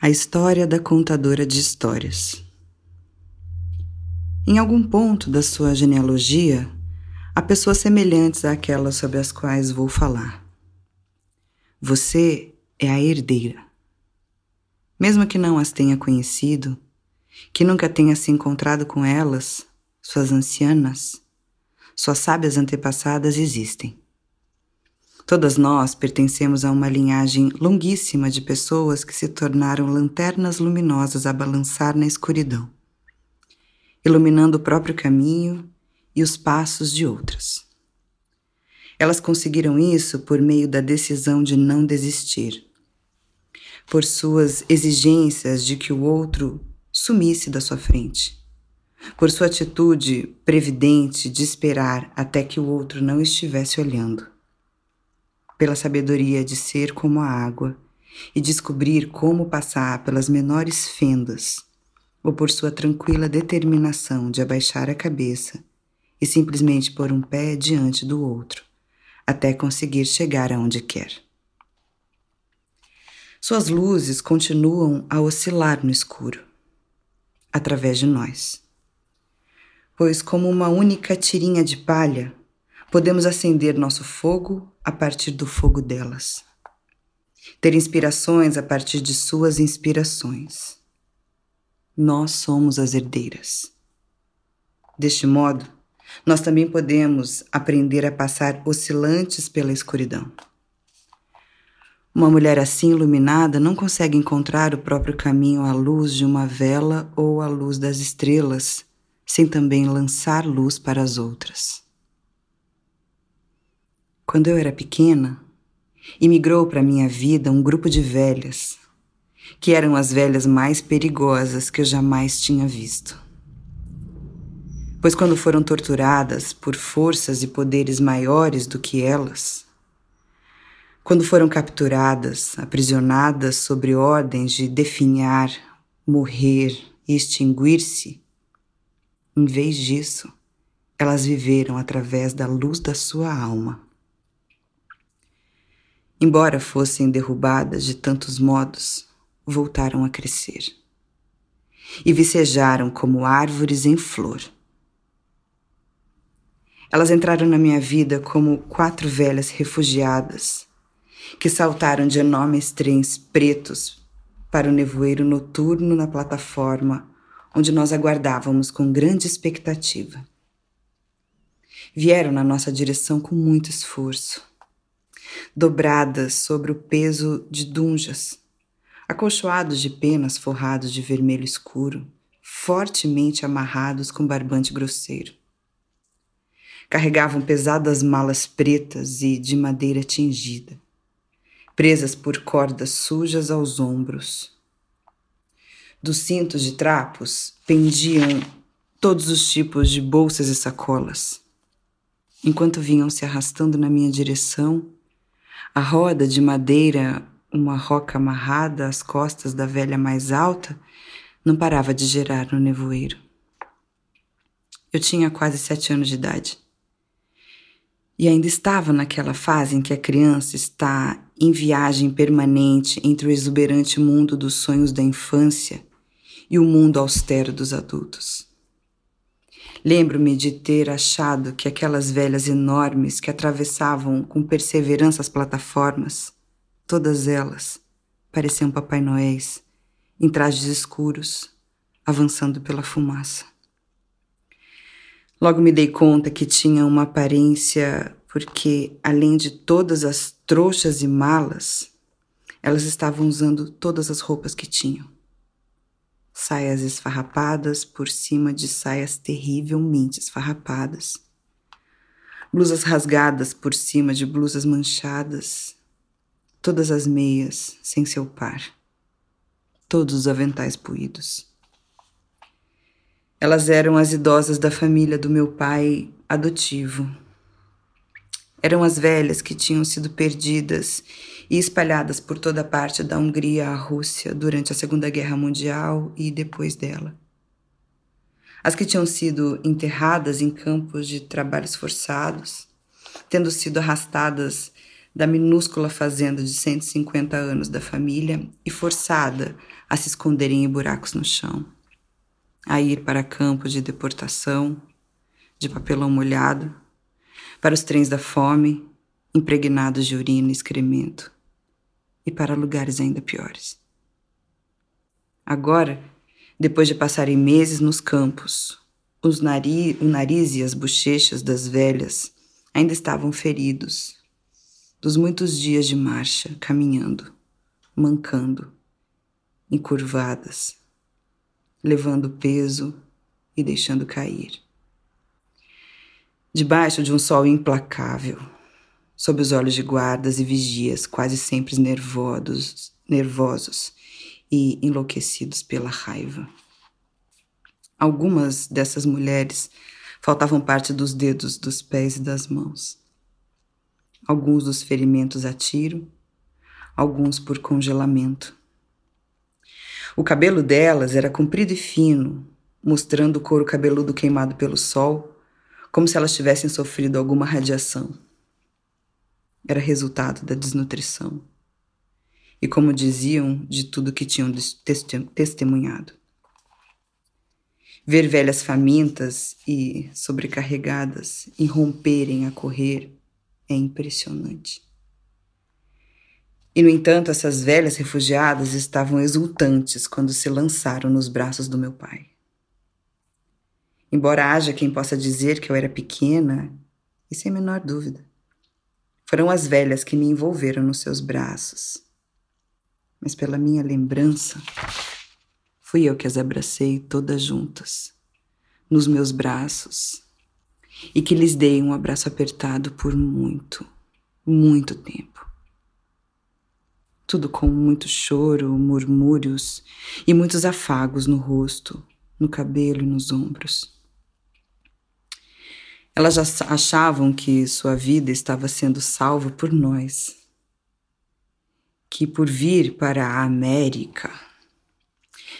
A história da contadora de histórias. Em algum ponto da sua genealogia, há pessoas semelhantes àquelas sobre as quais vou falar. Você é a herdeira. Mesmo que não as tenha conhecido, que nunca tenha se encontrado com elas, suas ancianas, suas sábias antepassadas existem. Todas nós pertencemos a uma linhagem longuíssima de pessoas que se tornaram lanternas luminosas a balançar na escuridão, iluminando o próprio caminho e os passos de outras. Elas conseguiram isso por meio da decisão de não desistir, por suas exigências de que o outro sumisse da sua frente, por sua atitude previdente de esperar até que o outro não estivesse olhando pela sabedoria de ser como a água e descobrir como passar pelas menores fendas, ou por sua tranquila determinação de abaixar a cabeça e simplesmente pôr um pé diante do outro, até conseguir chegar aonde quer. Suas luzes continuam a oscilar no escuro, através de nós. Pois, como uma única tirinha de palha, podemos acender nosso fogo a partir do fogo delas. Ter inspirações a partir de suas inspirações. Nós somos as herdeiras. Deste modo, nós também podemos aprender a passar oscilantes pela escuridão. Uma mulher assim iluminada não consegue encontrar o próprio caminho à luz de uma vela ou à luz das estrelas, sem também lançar luz para as outras. Quando eu era pequena, imigrou para minha vida um grupo de velhas, que eram as velhas mais perigosas que eu jamais tinha visto. Pois quando foram torturadas por forças e poderes maiores do que elas, quando foram capturadas, aprisionadas sobre ordens de definhar, morrer e extinguir-se, em vez disso, elas viveram através da luz da sua alma embora fossem derrubadas de tantos modos, voltaram a crescer e vicejaram como árvores em flor. Elas entraram na minha vida como quatro velhas refugiadas que saltaram de enormes trens pretos para o nevoeiro noturno na plataforma onde nós aguardávamos com grande expectativa. Vieram na nossa direção com muito esforço dobradas sobre o peso de dunjas, acolchoados de penas forrados de vermelho escuro, fortemente amarrados com barbante grosseiro. Carregavam pesadas malas pretas e de madeira tingida, presas por cordas sujas aos ombros. Dos cintos de trapos pendiam todos os tipos de bolsas e sacolas. Enquanto vinham se arrastando na minha direção, a roda de madeira, uma roca amarrada às costas da velha mais alta, não parava de gerar no nevoeiro. Eu tinha quase sete anos de idade. E ainda estava naquela fase em que a criança está em viagem permanente entre o exuberante mundo dos sonhos da infância e o mundo austero dos adultos. Lembro-me de ter achado que aquelas velhas enormes que atravessavam com perseverança as plataformas, todas elas, pareciam Papai Noéis, em trajes escuros, avançando pela fumaça. Logo me dei conta que tinha uma aparência porque, além de todas as trouxas e malas, elas estavam usando todas as roupas que tinham saias esfarrapadas por cima de saias terrivelmente esfarrapadas, blusas rasgadas por cima de blusas manchadas, todas as meias sem seu par, todos os aventais puídos. Elas eram as idosas da família do meu pai adotivo. Eram as velhas que tinham sido perdidas e espalhadas por toda parte da Hungria à Rússia durante a Segunda Guerra Mundial e depois dela. As que tinham sido enterradas em campos de trabalhos forçados, tendo sido arrastadas da minúscula fazenda de 150 anos da família e forçada a se esconderem em buracos no chão, a ir para campos de deportação, de papelão molhado, para os trens da fome, impregnados de urina e excremento, e para lugares ainda piores. Agora, depois de passarem meses nos campos, os nariz, o nariz e as bochechas das velhas ainda estavam feridos, dos muitos dias de marcha, caminhando, mancando, encurvadas, levando peso e deixando cair. Debaixo de um sol implacável, sob os olhos de guardas e vigias quase sempre nervosos, nervosos e enlouquecidos pela raiva. Algumas dessas mulheres faltavam parte dos dedos dos pés e das mãos. Alguns dos ferimentos a tiro, alguns por congelamento. O cabelo delas era comprido e fino, mostrando o couro cabeludo queimado pelo sol, como se elas tivessem sofrido alguma radiação. Era resultado da desnutrição. E, como diziam, de tudo que tinham testemunhado. Ver velhas famintas e sobrecarregadas irromperem a correr é impressionante. E, no entanto, essas velhas refugiadas estavam exultantes quando se lançaram nos braços do meu pai. Embora haja quem possa dizer que eu era pequena, e sem a menor dúvida, foram as velhas que me envolveram nos seus braços. Mas pela minha lembrança, Fui eu que as abracei todas juntas, nos meus braços, e que lhes dei um abraço apertado por muito, muito tempo. Tudo com muito choro, murmúrios e muitos afagos no rosto, no cabelo e nos ombros. Elas já achavam que sua vida estava sendo salva por nós, que por vir para a América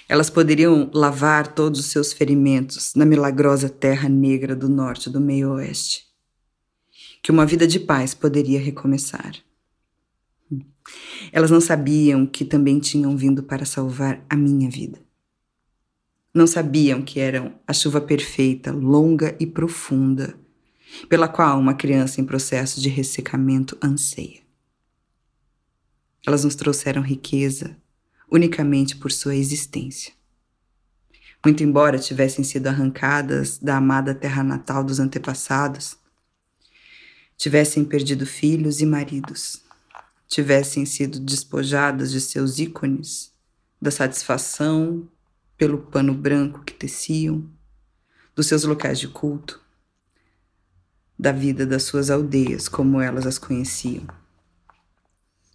elas poderiam lavar todos os seus ferimentos na milagrosa terra negra do norte do meio-oeste. Que uma vida de paz poderia recomeçar. Elas não sabiam que também tinham vindo para salvar a minha vida. Não sabiam que eram a chuva perfeita, longa e profunda, pela qual uma criança em processo de ressecamento anseia. Elas nos trouxeram riqueza, unicamente por sua existência. Muito embora tivessem sido arrancadas da amada terra natal dos antepassados, tivessem perdido filhos e maridos, tivessem sido despojadas de seus ícones, da satisfação pelo pano branco que teciam, dos seus locais de culto, da vida das suas aldeias como elas as conheciam.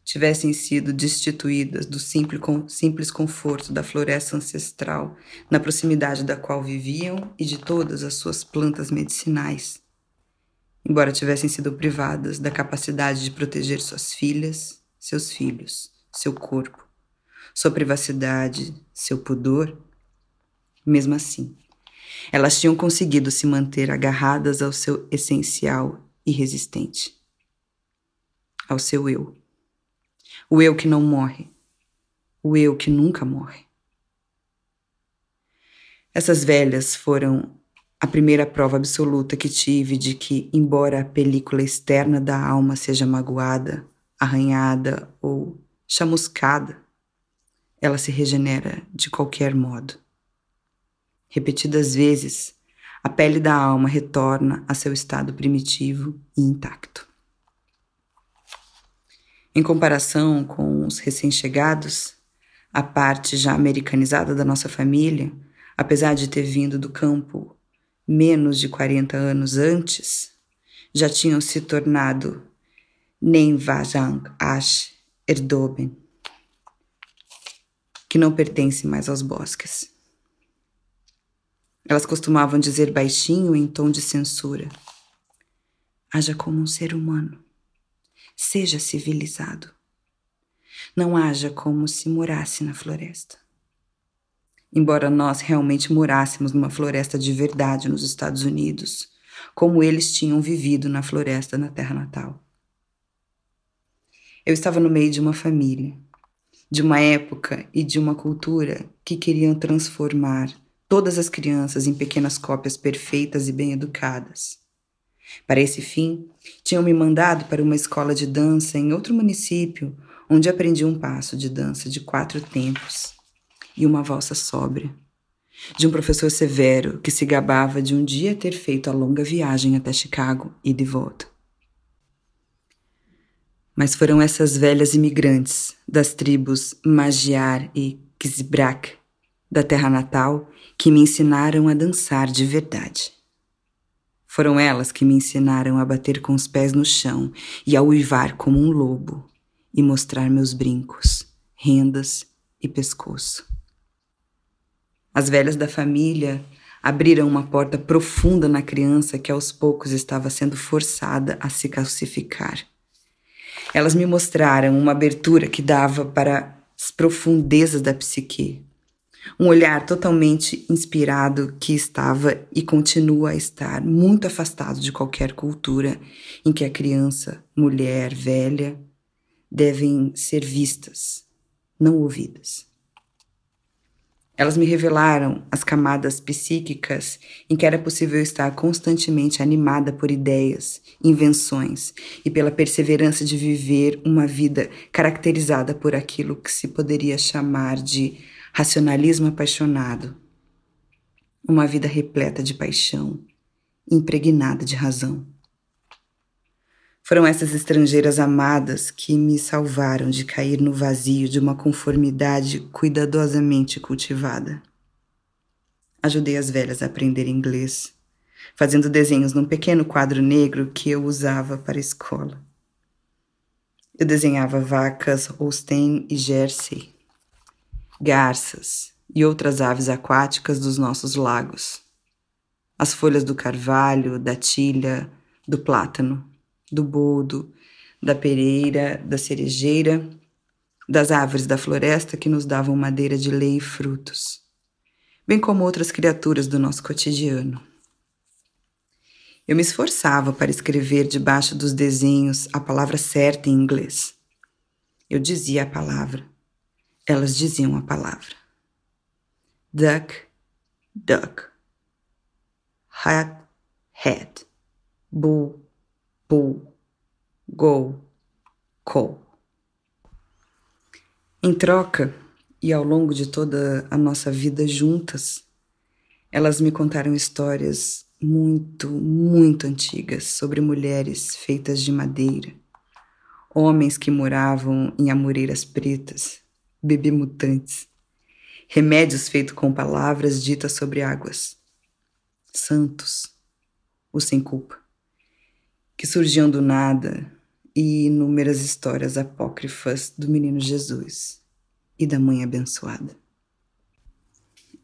Tivessem sido destituídas do simples conforto da floresta ancestral, na proximidade da qual viviam e de todas as suas plantas medicinais, embora tivessem sido privadas da capacidade de proteger suas filhas, seus filhos, seu corpo, sua privacidade, seu pudor, mesmo assim, elas tinham conseguido se manter agarradas ao seu essencial e resistente, ao seu eu o eu que não morre. O eu que nunca morre. Essas velhas foram a primeira prova absoluta que tive de que, embora a película externa da alma seja magoada, arranhada ou chamuscada, ela se regenera de qualquer modo. Repetidas vezes, a pele da alma retorna a seu estado primitivo e intacto. Em comparação com os recém-chegados, a parte já americanizada da nossa família, apesar de ter vindo do campo menos de 40 anos antes, já tinham se tornado Nem Vajang Ash Erdoben, que não pertence mais aos bosques. Elas costumavam dizer baixinho em tom de censura: Haja como um ser humano. Seja civilizado. Não haja como se morasse na floresta. Embora nós realmente morássemos numa floresta de verdade nos Estados Unidos, como eles tinham vivido na floresta na terra natal. Eu estava no meio de uma família, de uma época e de uma cultura que queriam transformar todas as crianças em pequenas cópias perfeitas e bem educadas. Para esse fim, tinham me mandado para uma escola de dança em outro município, onde aprendi um passo de dança de quatro tempos e uma valsa sóbria. De um professor severo que se gabava de um dia ter feito a longa viagem até Chicago e de volta. Mas foram essas velhas imigrantes das tribos Magiar e Kizbrak da terra natal que me ensinaram a dançar de verdade. Foram elas que me ensinaram a bater com os pés no chão e a uivar como um lobo e mostrar meus brincos, rendas e pescoço. As velhas da família abriram uma porta profunda na criança que aos poucos estava sendo forçada a se calcificar. Elas me mostraram uma abertura que dava para as profundezas da psique, um olhar totalmente inspirado que estava e continua a estar muito afastado de qualquer cultura em que a criança, mulher, velha devem ser vistas, não ouvidas. Elas me revelaram as camadas psíquicas em que era possível estar constantemente animada por ideias, invenções e pela perseverança de viver uma vida caracterizada por aquilo que se poderia chamar de racionalismo apaixonado. Uma vida repleta de paixão, impregnada de razão. Foram essas estrangeiras amadas que me salvaram de cair no vazio de uma conformidade cuidadosamente cultivada. Ajudei as velhas a aprender inglês, fazendo desenhos num pequeno quadro negro que eu usava para a escola. Eu desenhava vacas Holstein e Jersey, garças e outras aves aquáticas dos nossos lagos. As folhas do carvalho, da tilha, do plátano, do boldo, da pereira, da cerejeira, das árvores da floresta que nos davam madeira de lei e frutos, bem como outras criaturas do nosso cotidiano. Eu me esforçava para escrever debaixo dos desenhos a palavra certa em inglês. Eu dizia a palavra elas diziam a palavra. Duck, duck. Hat, hat. Bull, bull. Go, co. Em troca, e ao longo de toda a nossa vida juntas, elas me contaram histórias muito, muito antigas sobre mulheres feitas de madeira, homens que moravam em amoreiras pretas, bebê mutantes, remédios feitos com palavras ditas sobre águas, santos, os sem culpa, que surgiam do nada e inúmeras histórias apócrifas do menino Jesus e da mãe abençoada.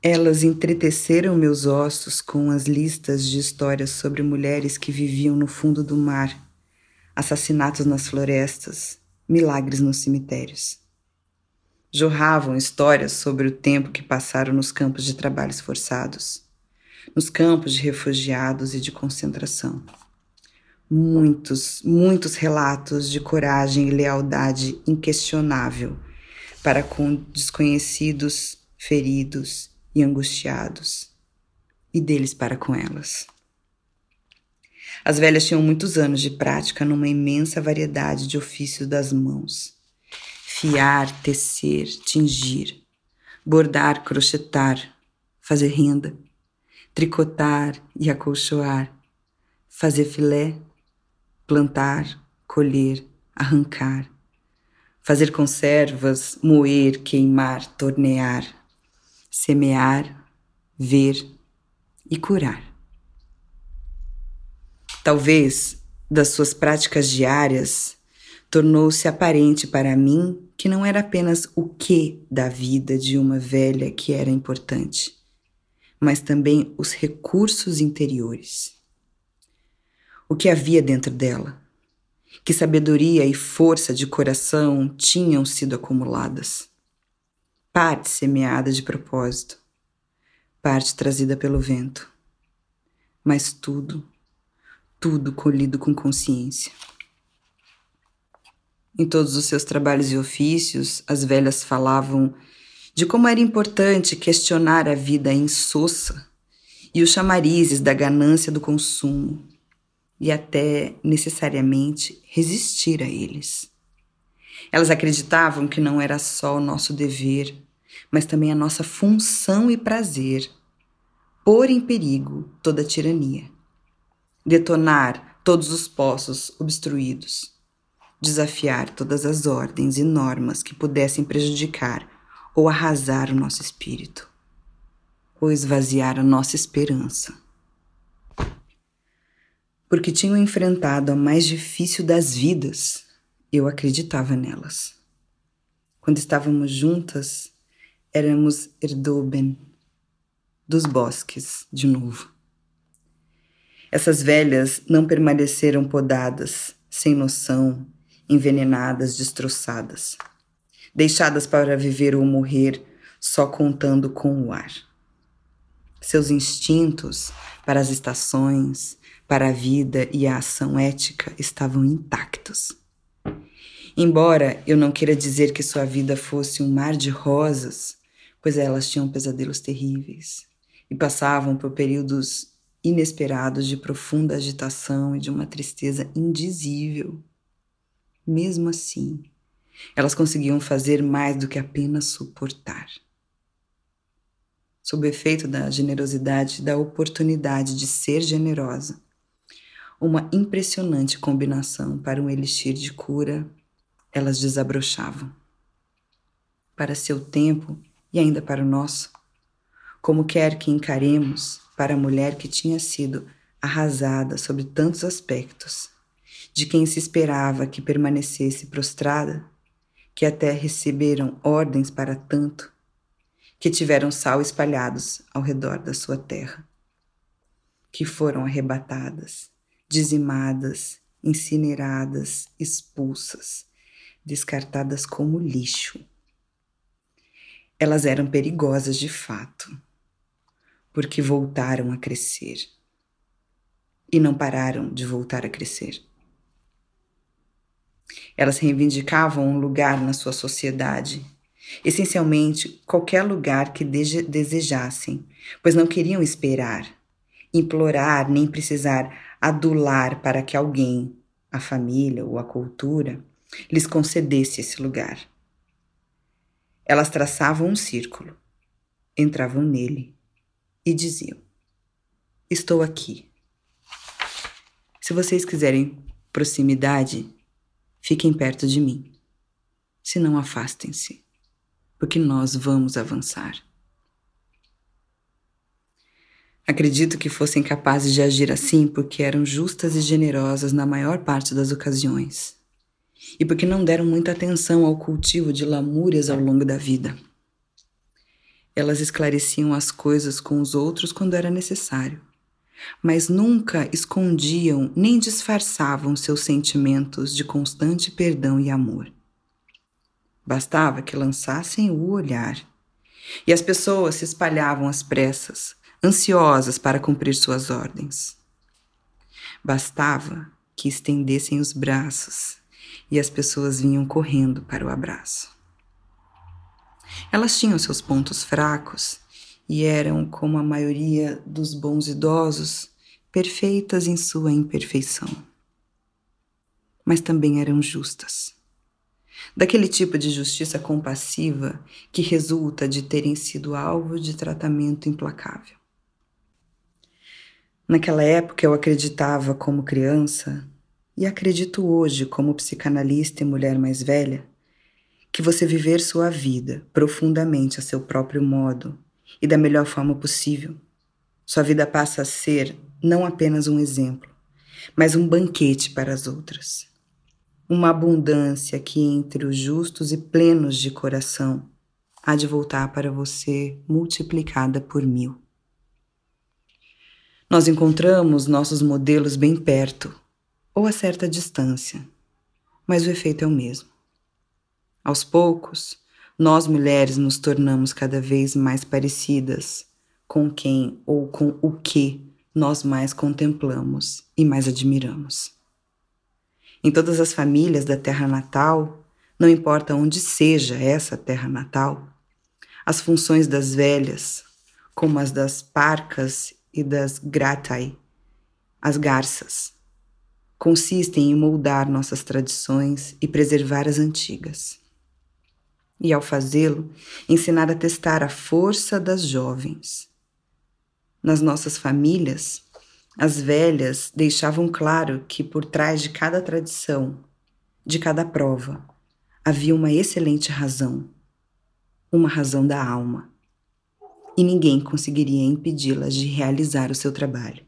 Elas entreteceram meus ossos com as listas de histórias sobre mulheres que viviam no fundo do mar, assassinatos nas florestas, milagres nos cemitérios jorravam histórias sobre o tempo que passaram nos campos de trabalhos forçados, nos campos de refugiados e de concentração. Muitos, muitos relatos de coragem e lealdade inquestionável para com desconhecidos, feridos e angustiados, e deles para com elas. As velhas tinham muitos anos de prática numa imensa variedade de ofícios das mãos fiar, tecer, tingir, bordar, crochetar, fazer renda, tricotar e acolchoar, fazer filé, plantar, colher, arrancar, fazer conservas, moer, queimar, tornear, semear, ver e curar. Talvez das suas práticas diárias tornou-se aparente para mim que não era apenas o que da vida de uma velha que era importante, mas também os recursos interiores. O que havia dentro dela, que sabedoria e força de coração tinham sido acumuladas. Parte semeada de propósito, parte trazida pelo vento, mas tudo, tudo colhido com consciência. Em todos os seus trabalhos e ofícios, as velhas falavam de como era importante questionar a vida insossa e os chamarizes da ganância do consumo, e até necessariamente resistir a eles. Elas acreditavam que não era só o nosso dever, mas também a nossa função e prazer pôr em perigo toda a tirania, detonar todos os poços obstruídos, desafiar todas as ordens e normas que pudessem prejudicar ou arrasar o nosso espírito, ou esvaziar a nossa esperança porque tinham enfrentado a mais difícil das vidas, eu acreditava nelas. Quando estávamos juntas, éramos Erdoben, dos bosques, de novo. Essas velhas não permaneceram podadas, sem noção, envenenadas, destroçadas, deixadas para viver ou morrer só contando com o ar. Seus instintos para as estações, para a vida e a ação ética estavam intactos. Embora eu não queira dizer que sua vida fosse um mar de rosas, pois elas tinham pesadelos terríveis e passavam por períodos inesperados de profunda agitação e de uma tristeza indizível. Mesmo assim, elas conseguiam fazer mais do que apenas suportar. Sob o efeito da generosidade, da oportunidade de ser generosa, uma impressionante combinação para um elixir de cura, elas desabrochavam. Para seu tempo e ainda para o nosso, como quer que encaremos para a mulher que tinha sido arrasada sobre tantos aspectos, de quem se esperava que permanecesse prostrada, que até receberam ordens para tanto, que tiveram sal espalhados ao redor da sua terra, que foram arrebatadas dizimadas, incineradas, expulsas, descartadas como lixo. Elas eram perigosas de fato, porque voltaram a crescer. E não pararam de voltar a crescer. Elas reivindicavam um lugar na sua sociedade, essencialmente qualquer lugar que desejassem, pois não queriam esperar, implorar nem precisar adular para que alguém, a família ou a cultura, lhes concedesse esse lugar. Elas traçavam um círculo, entravam nele e diziam: Estou aqui. Se vocês quiserem proximidade, fiquem perto de mim. Se não, afastem-se, porque nós vamos avançar. Acredito que fossem capazes de agir assim porque eram justas e generosas na maior parte das ocasiões, e porque não deram muita atenção ao cultivo de lamúrias ao longo da vida. Elas esclareciam as coisas com os outros quando era necessário, mas nunca escondiam nem disfarçavam seus sentimentos de constante perdão e amor. Bastava que lançassem o olhar, e as pessoas se espalhavam às pressas, ansiosas para cumprir suas ordens. Bastava que estendessem os braços e as pessoas vinham correndo para o abraço. Elas tinham seus pontos fracos e eram, como a maioria dos bons idosos, perfeitas em sua imperfeição. Mas também eram justas. Daquele tipo de justiça compassiva que resulta de terem sido alvo de tratamento implacável. Naquela época eu acreditava como criança, e acredito hoje como psicanalista e mulher mais velha, que você viver sua vida profundamente a seu próprio modo e da melhor forma possível, sua vida passa a ser não apenas um exemplo, mas um banquete para as outras. Uma abundância que entre os justos e plenos de coração há de voltar para você multiplicada por mil. Nós encontramos nossos modelos bem perto ou a certa distância, mas o efeito é o mesmo. Aos poucos, nós mulheres nos tornamos cada vez mais parecidas com quem ou com o que nós mais contemplamos e mais admiramos. Em todas as famílias da terra natal, não importa onde seja essa terra natal, as funções das velhas, como as das parcas e das gratai, as garças, consistem em moldar nossas tradições e preservar as antigas. E ao fazê-lo, ensinar a testar a força das jovens. Nas nossas famílias, as velhas deixavam claro que por trás de cada tradição, de cada prova, havia uma excelente razão, uma razão da alma, e ninguém conseguiria impedi-las de realizar o seu trabalho.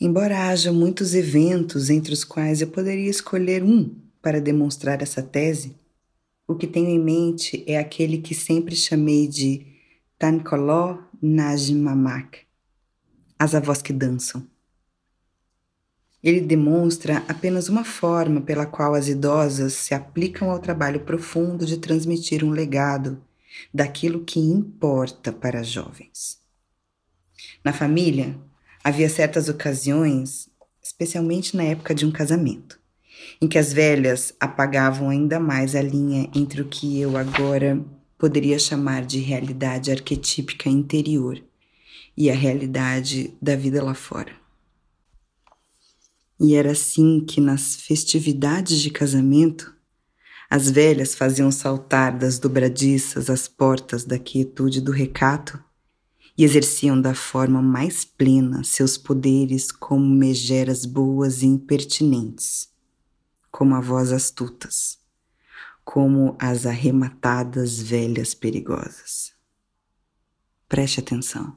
Embora haja muitos eventos entre os quais eu poderia escolher um para demonstrar essa tese, o que tenho em mente é aquele que sempre chamei de Tankoló Najmamak, as avós que dançam. Ele demonstra apenas uma forma pela qual as idosas se aplicam ao trabalho profundo de transmitir um legado daquilo que importa para as jovens. Na família, havia certas ocasiões, especialmente na época de um casamento, em que as velhas apagavam ainda mais a linha entre o que eu agora poderia chamar de realidade arquetípica interior e a realidade da vida lá fora. E era assim que nas festividades de casamento, as velhas faziam saltar das dobradiças as portas da quietude do recato e exerciam da forma mais plena seus poderes como megeras boas e impertinentes, como avós astutas, como as arrematadas velhas perigosas. Preste atenção.